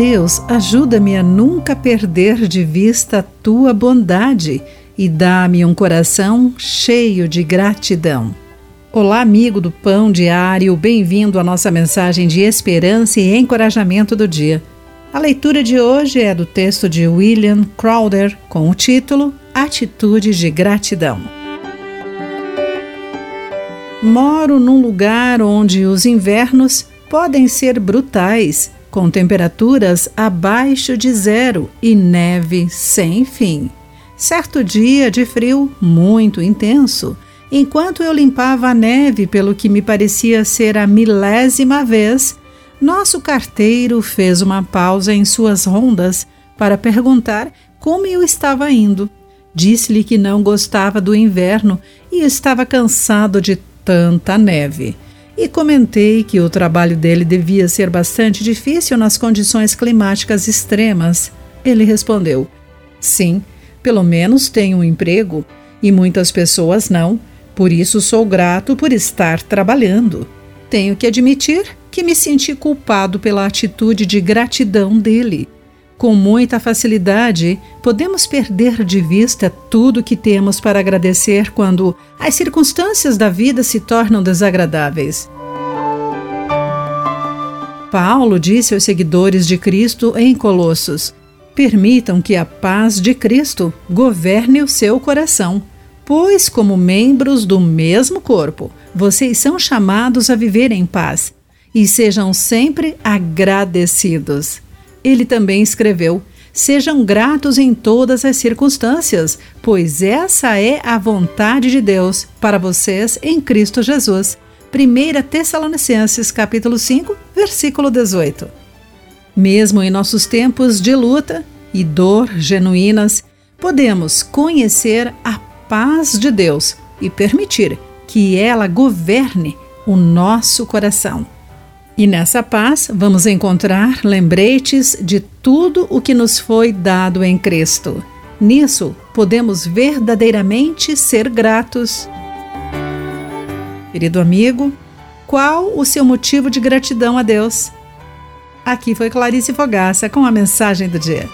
Deus, ajuda-me a nunca perder de vista a tua bondade e dá-me um coração cheio de gratidão. Olá, amigo do Pão Diário, bem-vindo à nossa mensagem de esperança e encorajamento do dia. A leitura de hoje é do texto de William Crowder com o título Atitude de Gratidão. Moro num lugar onde os invernos podem ser brutais, com temperaturas abaixo de zero e neve sem fim. Certo dia de frio muito intenso Enquanto eu limpava a neve pelo que me parecia ser a milésima vez, nosso carteiro fez uma pausa em suas rondas para perguntar como eu estava indo. Disse-lhe que não gostava do inverno e estava cansado de tanta neve. E comentei que o trabalho dele devia ser bastante difícil nas condições climáticas extremas. Ele respondeu: Sim, pelo menos tenho um emprego, e muitas pessoas não por isso sou grato por estar trabalhando. Tenho que admitir que me senti culpado pela atitude de gratidão dele. Com muita facilidade, podemos perder de vista tudo que temos para agradecer quando as circunstâncias da vida se tornam desagradáveis. Paulo disse aos seguidores de Cristo em Colossos: Permitam que a paz de Cristo governe o seu coração Pois, como membros do mesmo corpo, vocês são chamados a viver em paz e sejam sempre agradecidos. Ele também escreveu: Sejam gratos em todas as circunstâncias, pois essa é a vontade de Deus para vocês em Cristo Jesus. 1 Tessalonicenses capítulo 5, versículo 18. Mesmo em nossos tempos de luta e dor genuínas, podemos conhecer a paz de Deus e permitir que ela governe o nosso coração. E nessa paz vamos encontrar lembretes de tudo o que nos foi dado em Cristo. Nisso podemos verdadeiramente ser gratos. Querido amigo, qual o seu motivo de gratidão a Deus? Aqui foi Clarice Fogaça com a mensagem do dia.